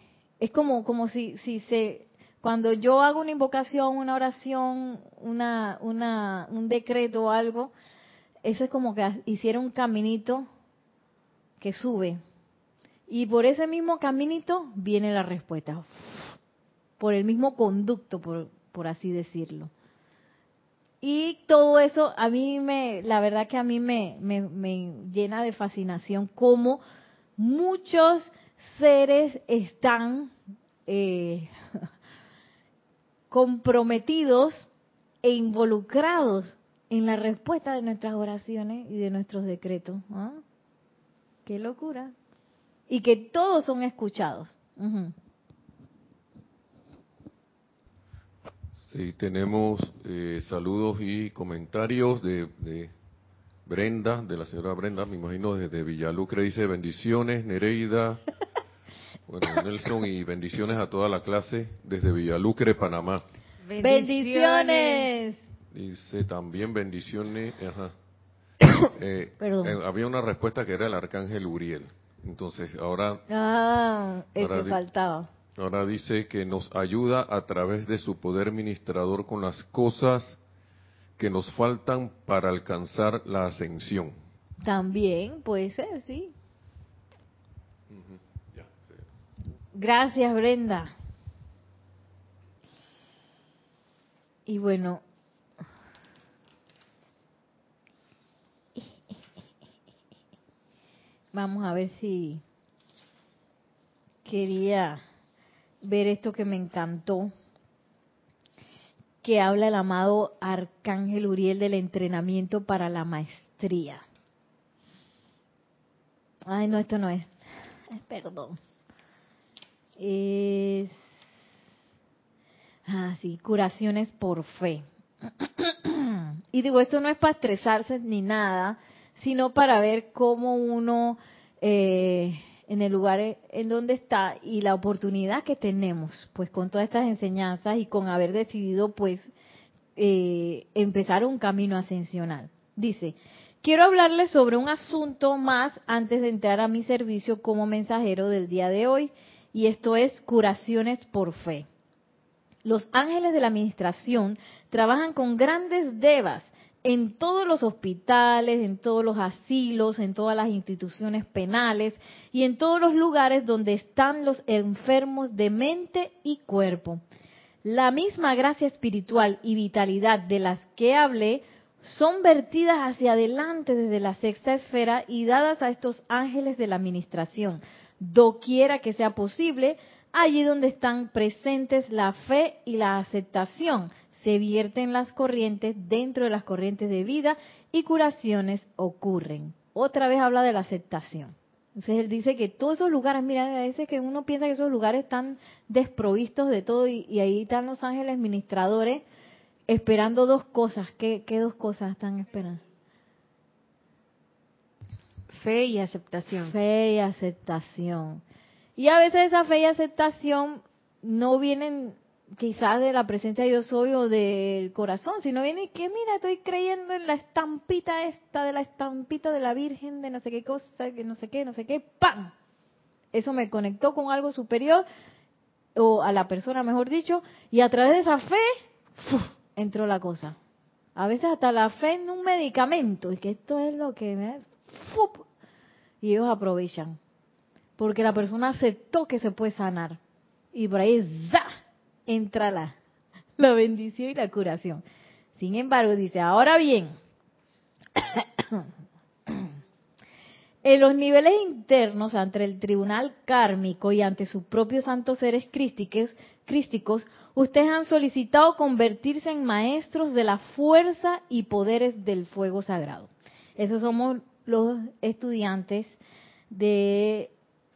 es como, como si, si se, cuando yo hago una invocación, una oración, una, un decreto o algo, eso es como que hiciera un caminito que sube. Y por ese mismo caminito viene la respuesta. Por el mismo conducto, por, por así decirlo. Y todo eso a mí me, la verdad que a mí me, me, llena de fascinación cómo muchos seres están eh, comprometidos e involucrados en la respuesta de nuestras oraciones y de nuestros decretos. ¿ah? ¡Qué locura! Y que todos son escuchados. Sí, tenemos eh, saludos y comentarios de, Brenda, de la señora Brenda, me imagino desde Villalucre, dice bendiciones, Nereida, bueno, Nelson y bendiciones a toda la clase desde Villalucre, Panamá. Bendiciones. Dice también bendiciones. Ajá. Eh, eh, había una respuesta que era el arcángel Uriel. Entonces, ahora. Ah, el que faltaba. Ahora dice que nos ayuda a través de su poder ministrador con las cosas que nos faltan para alcanzar la ascensión. También puede ser, sí. Gracias, Brenda. Y bueno, vamos a ver si quería ver esto que me encantó, que habla el amado Arcángel Uriel del entrenamiento para la maestría. Ay, no, esto no es. Perdón. Es Ah, sí, curaciones por fe. y digo, esto no es para estresarse ni nada, sino para ver cómo uno, eh, en el lugar en donde está y la oportunidad que tenemos, pues con todas estas enseñanzas y con haber decidido, pues, eh, empezar un camino ascensional. Dice, quiero hablarles sobre un asunto más antes de entrar a mi servicio como mensajero del día de hoy, y esto es curaciones por fe. Los ángeles de la administración trabajan con grandes devas en todos los hospitales, en todos los asilos, en todas las instituciones penales y en todos los lugares donde están los enfermos de mente y cuerpo. La misma gracia espiritual y vitalidad de las que hablé son vertidas hacia adelante desde la sexta esfera y dadas a estos ángeles de la administración, doquiera que sea posible, allí donde están presentes la fe y la aceptación. Se vierten las corrientes dentro de las corrientes de vida y curaciones ocurren. Otra vez habla de la aceptación. Entonces él dice que todos esos lugares, mira, a veces que uno piensa que esos lugares están desprovistos de todo y, ahí están los ángeles ministradores esperando dos cosas. ¿Qué, ¿Qué dos cosas están esperando? Fe y aceptación. Fe y aceptación. Y a veces esa fe y aceptación no vienen quizás de la presencia de Dios hoy o del corazón, sino viene que, mira, estoy creyendo en la estampita esta, de la estampita de la Virgen, de no sé qué cosa, que no sé qué, no sé qué, ¡pam! Eso me conectó con algo superior, o a la persona, mejor dicho, y a través de esa fe, entró la cosa. A veces hasta la fe en un medicamento, y que esto es lo que me... Y ellos aprovechan porque la persona aceptó que se puede sanar. Y por ahí ¡za! entra la, la bendición y la curación. Sin embargo, dice, ahora bien, En los niveles internos, ante el tribunal kármico y ante sus propios santos seres crísticos, crísticos, ustedes han solicitado convertirse en maestros de la fuerza y poderes del fuego sagrado. Esos somos los estudiantes de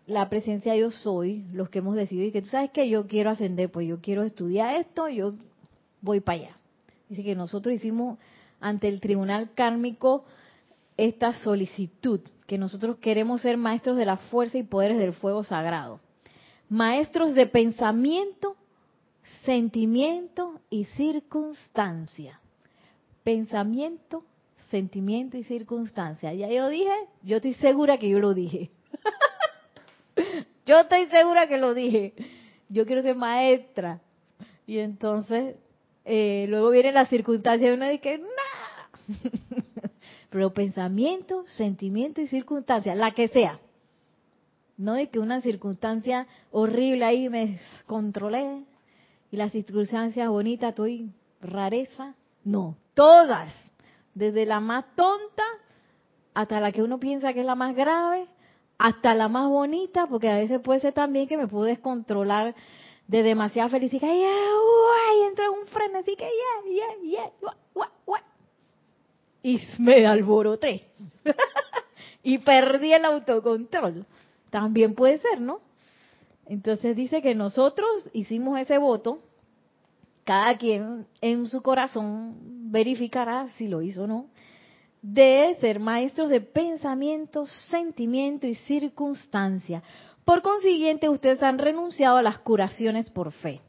la presencia yo soy, los que hemos decidido, y que tú sabes que yo quiero ascender, pues yo quiero estudiar esto, yo voy para allá. Dice que nosotros hicimos ante el tribunal kármico esta solicitud, que nosotros queremos ser maestros de la fuerza y poderes del fuego sagrado. Maestros de pensamiento, sentimiento y circunstancia. Pensamiento, sentimiento y circunstancia. Ya yo dije, yo estoy segura que yo lo dije. yo estoy segura que lo dije. Yo quiero ser maestra. Y entonces, eh, luego viene la circunstancia y uno dice, ¡no! Pero pensamiento, sentimiento y circunstancia, la que sea. No de que una circunstancia horrible ahí me controlé y las circunstancias bonitas estoy rareza. No, todas desde la más tonta hasta la que uno piensa que es la más grave, hasta la más bonita, porque a veces puede ser también que me puedo descontrolar de demasiada felicidad y, entra un frenesí que y me alboroté y perdí el autocontrol. También puede ser, ¿no? Entonces dice que nosotros hicimos ese voto cada quien en su corazón verificará si lo hizo o no, de ser maestros de pensamiento, sentimiento y circunstancia. Por consiguiente, ustedes han renunciado a las curaciones por fe,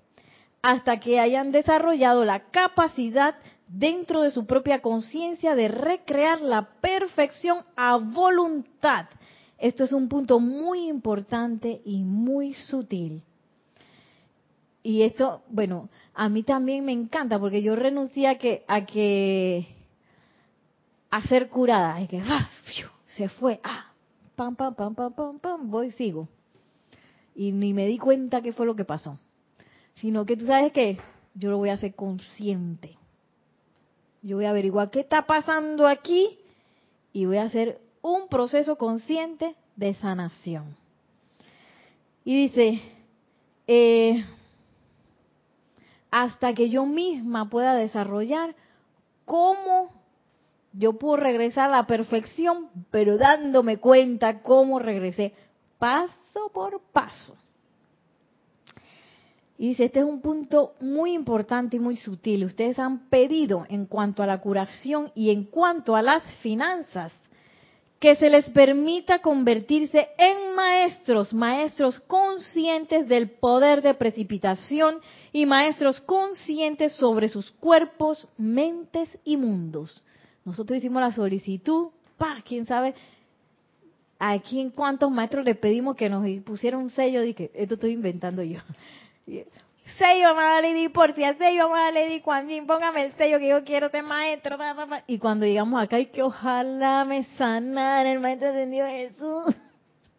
hasta que hayan desarrollado la capacidad dentro de su propia conciencia de recrear la perfección a voluntad. Esto es un punto muy importante y muy sutil. Y esto, bueno, a mí también me encanta porque yo renuncié a que a que a ser curada, y que ah, se fue, ah, pam pam pam pam pam pam, voy sigo. Y ni me di cuenta qué fue lo que pasó. Sino que tú sabes que yo lo voy a hacer consciente. Yo voy a averiguar qué está pasando aquí y voy a hacer un proceso consciente de sanación. Y dice, eh, hasta que yo misma pueda desarrollar cómo yo puedo regresar a la perfección, pero dándome cuenta cómo regresé paso por paso. Y dice, este es un punto muy importante y muy sutil. Ustedes han pedido en cuanto a la curación y en cuanto a las finanzas que se les permita convertirse en maestros, maestros conscientes del poder de precipitación y maestros conscientes sobre sus cuerpos, mentes y mundos. Nosotros hicimos la solicitud, pa, quién sabe, aquí en cuántos maestros le pedimos que nos pusieran un sello, dije, esto estoy inventando yo. sello, amada Lady Porcia, sello, amada Lady Kuan póngame el sello que yo quiero ser maestro. Y cuando llegamos acá, y que ojalá me sanara el maestro ascendido Jesús.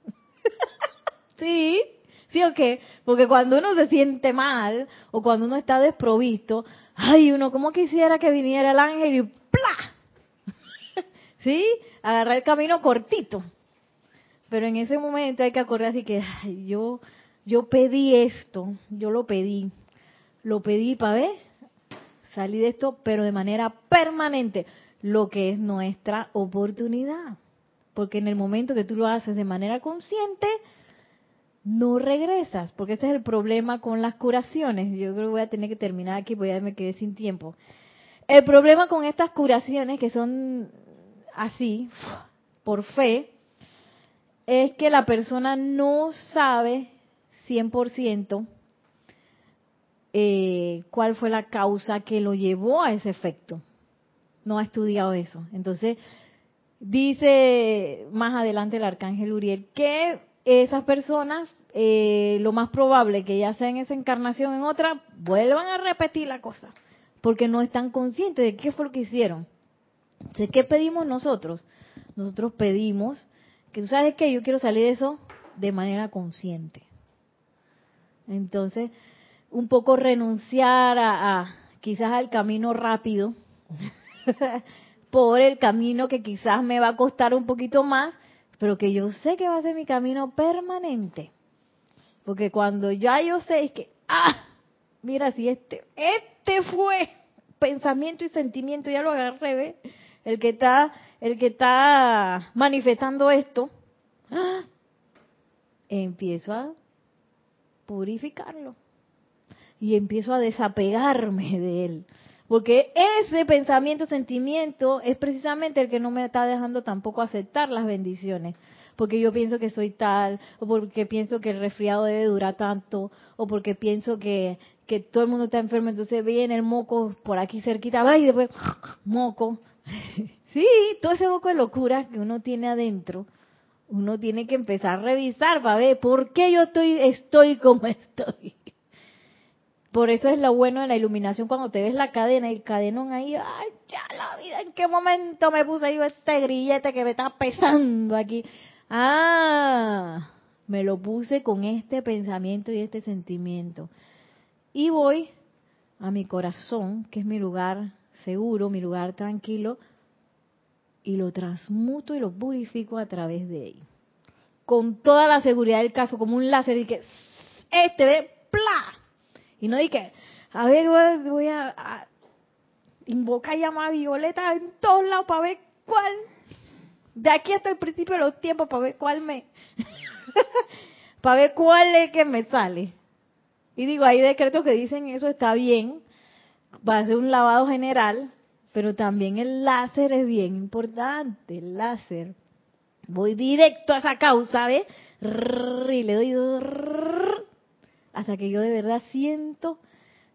sí, sí o qué? Porque cuando uno se siente mal, o cuando uno está desprovisto, ay, uno como quisiera que viniera el ángel y ¡plá! ¿Sí? Agarrar el camino cortito. Pero en ese momento hay que acordar así que, ay, yo yo pedí esto, yo lo pedí, lo pedí para ver, salí de esto, pero de manera permanente, lo que es nuestra oportunidad. Porque en el momento que tú lo haces de manera consciente, no regresas, porque ese es el problema con las curaciones. Yo creo que voy a tener que terminar aquí, porque ya me quedé sin tiempo. El problema con estas curaciones que son así, por fe, es que la persona no sabe 100% eh, cuál fue la causa que lo llevó a ese efecto. No ha estudiado eso. Entonces, dice más adelante el arcángel Uriel que esas personas, eh, lo más probable que ya sea en esa encarnación en otra, vuelvan a repetir la cosa, porque no están conscientes de qué fue lo que hicieron. Entonces, ¿qué pedimos nosotros? Nosotros pedimos que tú sabes que yo quiero salir de eso de manera consciente. Entonces, un poco renunciar a, quizás al camino rápido por el camino que quizás me va a costar un poquito más, pero que yo sé que va a ser mi camino permanente. Porque cuando ya yo sé que, ah, mira si este, este fue pensamiento y sentimiento, ya lo agarré. El que está, el que está manifestando esto, ¡ah! empiezo a purificarlo y empiezo a desapegarme de él. Porque ese pensamiento, sentimiento es precisamente el que no me está dejando tampoco aceptar las bendiciones. Porque yo pienso que soy tal, o porque pienso que el resfriado debe durar tanto, o porque pienso que, que todo el mundo está enfermo, entonces viene el moco por aquí cerquita, va y después moco. sí, todo ese moco de locura que uno tiene adentro, uno tiene que empezar a revisar para ver por qué yo estoy, estoy como estoy. Por eso es lo bueno de la iluminación cuando te ves la cadena, el cadenón ahí, ay, ya la vida, ¿en qué momento me puse ahí este grillete que me está pesando aquí? Ah, me lo puse con este pensamiento y este sentimiento. Y voy a mi corazón, que es mi lugar seguro, mi lugar tranquilo, y lo transmuto y lo purifico a través de él. Con toda la seguridad del caso, como un láser, y que este ve, ¡pla! Y no dije, a ver, voy a, invocar llamada violeta en todos lados para ver cuál, de aquí hasta el principio de los tiempos, para ver cuál me, para ver cuál es que me sale. Y digo, hay decretos que dicen eso está bien, va a ser un lavado general, pero también el láser es bien importante, el láser. Voy directo a esa causa, ¿ves? Y le doy hasta que yo de verdad siento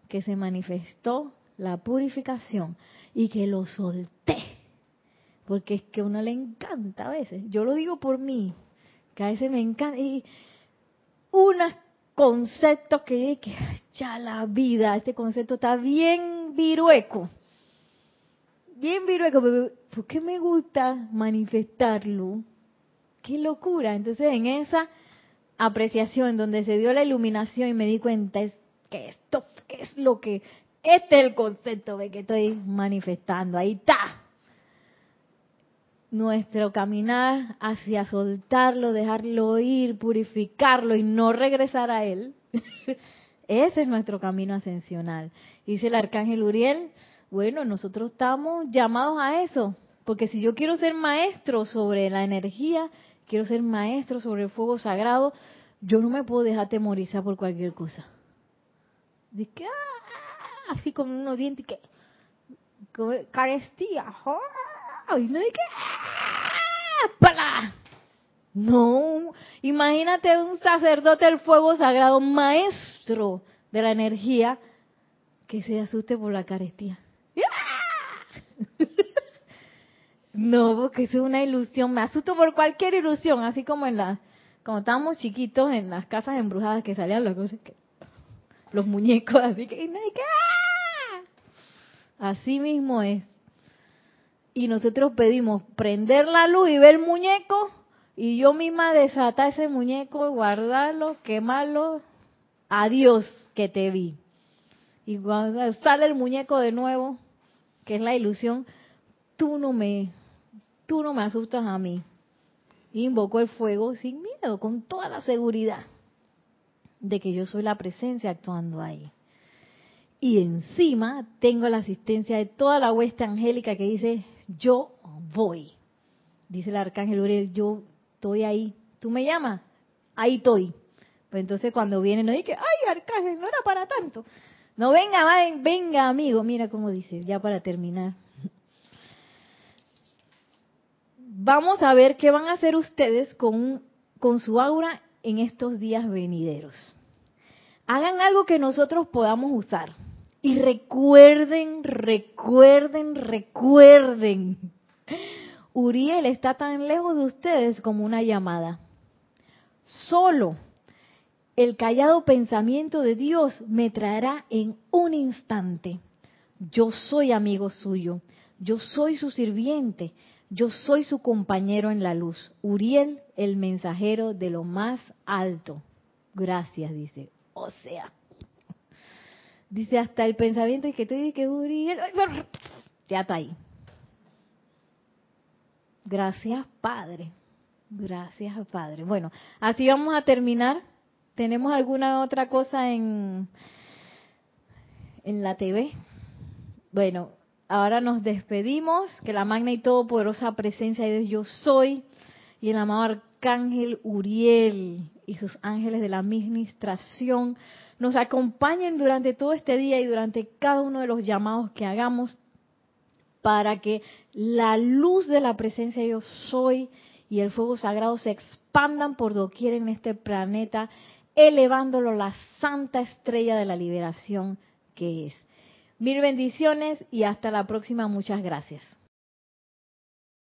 que se manifestó la purificación y que lo solté. Porque es que a uno le encanta a veces. Yo lo digo por mí, que a veces me encanta. Y unos conceptos que, que ya la vida, este concepto está bien virueco. Bien virueco, pero ¿por qué me gusta manifestarlo? Qué locura. Entonces en esa apreciación, donde se dio la iluminación y me di cuenta es que esto es lo que, este es el concepto de que estoy manifestando, ahí está. Nuestro caminar hacia soltarlo, dejarlo ir, purificarlo y no regresar a él. Ese es nuestro camino ascensional. Dice el arcángel Uriel, bueno, nosotros estamos llamados a eso, porque si yo quiero ser maestro sobre la energía, quiero ser maestro sobre el fuego sagrado, yo no me puedo dejar temorizar por cualquier cosa. De que, ah, así como unos dientes que, carestía, y no de que, ah, No, imagínate un sacerdote del fuego sagrado, maestro de la energía, que se asuste por la carestía. No, porque es una ilusión. Me asusto por cualquier ilusión, así como en la, cuando estábamos chiquitos en las casas embrujadas que salían los, los muñecos, así que, ¡ah! así mismo es. Y nosotros pedimos prender la luz y ver el muñeco, y yo misma desatar ese muñeco, guardarlo, quemarlo. Adiós, que te vi. Y cuando sale el muñeco de nuevo, que es la ilusión, tú no me tú no me asustas a mí. Invoco el fuego sin miedo, con toda la seguridad de que yo soy la presencia actuando ahí. Y encima tengo la asistencia de toda la hueste angélica que dice, yo voy. Dice el arcángel Uriel, yo estoy ahí. ¿Tú me llamas? Ahí estoy. Pues entonces cuando viene no dice, ay arcángel, no era para tanto. No, venga, venga amigo, mira cómo dice, ya para terminar. Vamos a ver qué van a hacer ustedes con, con su aura en estos días venideros. Hagan algo que nosotros podamos usar. Y recuerden, recuerden, recuerden. Uriel está tan lejos de ustedes como una llamada. Solo el callado pensamiento de Dios me traerá en un instante. Yo soy amigo suyo, yo soy su sirviente, yo soy su compañero en la luz. Uriel, el mensajero de lo más alto. Gracias, dice. O sea, dice hasta el pensamiento y que te dice que Uriel, ya está ahí. Gracias, Padre. Gracias, Padre. Bueno, así vamos a terminar. ¿Tenemos alguna otra cosa en, en la TV? Bueno, ahora nos despedimos. Que la magna y todopoderosa presencia de Dios yo soy y el amado arcángel Uriel y sus ángeles de la administración nos acompañen durante todo este día y durante cada uno de los llamados que hagamos para que la luz de la presencia de yo soy y el fuego sagrado se expandan por doquier en este planeta, elevándolo la santa estrella de la liberación que es. Mil bendiciones y hasta la próxima. Muchas gracias.